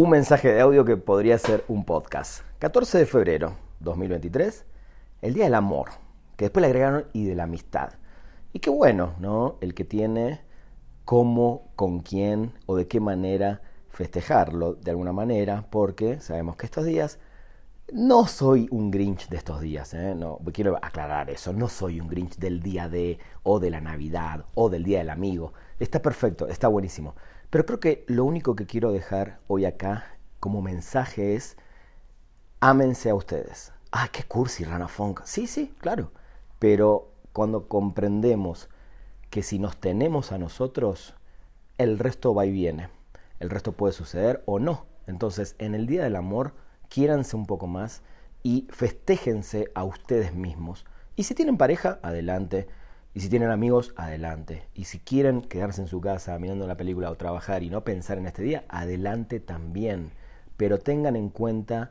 un mensaje de audio que podría ser un podcast. 14 de febrero 2023, el Día del Amor, que después le agregaron y de la amistad. Y qué bueno, ¿no? El que tiene cómo, con quién o de qué manera festejarlo de alguna manera, porque sabemos que estos días no soy un Grinch de estos días, ¿eh? no, quiero aclarar eso, no soy un Grinch del día de, o de la Navidad, o del Día del Amigo. Está perfecto, está buenísimo. Pero creo que lo único que quiero dejar hoy acá como mensaje es, ámense a ustedes. Ah, qué cursi, Rana Funk. Sí, sí, claro. Pero cuando comprendemos que si nos tenemos a nosotros, el resto va y viene. El resto puede suceder o no. Entonces, en el Día del Amor, quiéranse un poco más y festéjense a ustedes mismos. Y si tienen pareja, adelante. Y si tienen amigos, adelante. Y si quieren quedarse en su casa mirando la película o trabajar y no pensar en este día, adelante también. Pero tengan en cuenta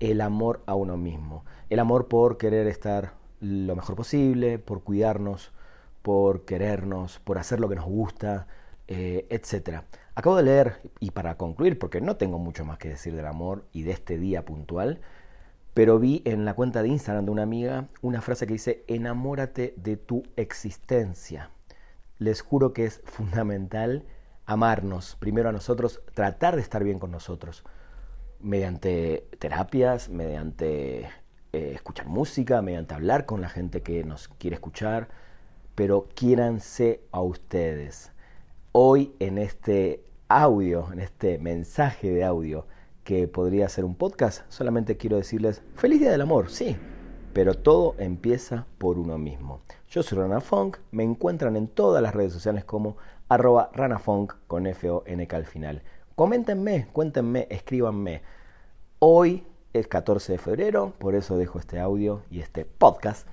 el amor a uno mismo. El amor por querer estar lo mejor posible, por cuidarnos, por querernos, por hacer lo que nos gusta, eh, etc. Acabo de leer, y para concluir, porque no tengo mucho más que decir del amor y de este día puntual, pero vi en la cuenta de Instagram de una amiga una frase que dice, enamórate de tu existencia. Les juro que es fundamental amarnos, primero a nosotros, tratar de estar bien con nosotros, mediante terapias, mediante eh, escuchar música, mediante hablar con la gente que nos quiere escuchar, pero quiéranse a ustedes. Hoy en este audio, en este mensaje de audio, que podría ser un podcast, solamente quiero decirles feliz día del amor, sí, pero todo empieza por uno mismo. Yo soy Rana Funk, me encuentran en todas las redes sociales como arroba ranafunk con F-O-N-K al final. Coméntenme, cuéntenme, escríbanme. Hoy es 14 de febrero, por eso dejo este audio y este podcast.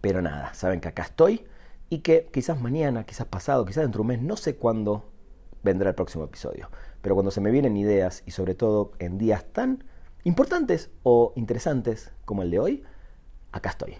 Pero nada, saben que acá estoy y que quizás mañana, quizás pasado, quizás dentro de un mes, no sé cuándo vendrá el próximo episodio. Pero cuando se me vienen ideas y sobre todo en días tan importantes o interesantes como el de hoy, acá estoy.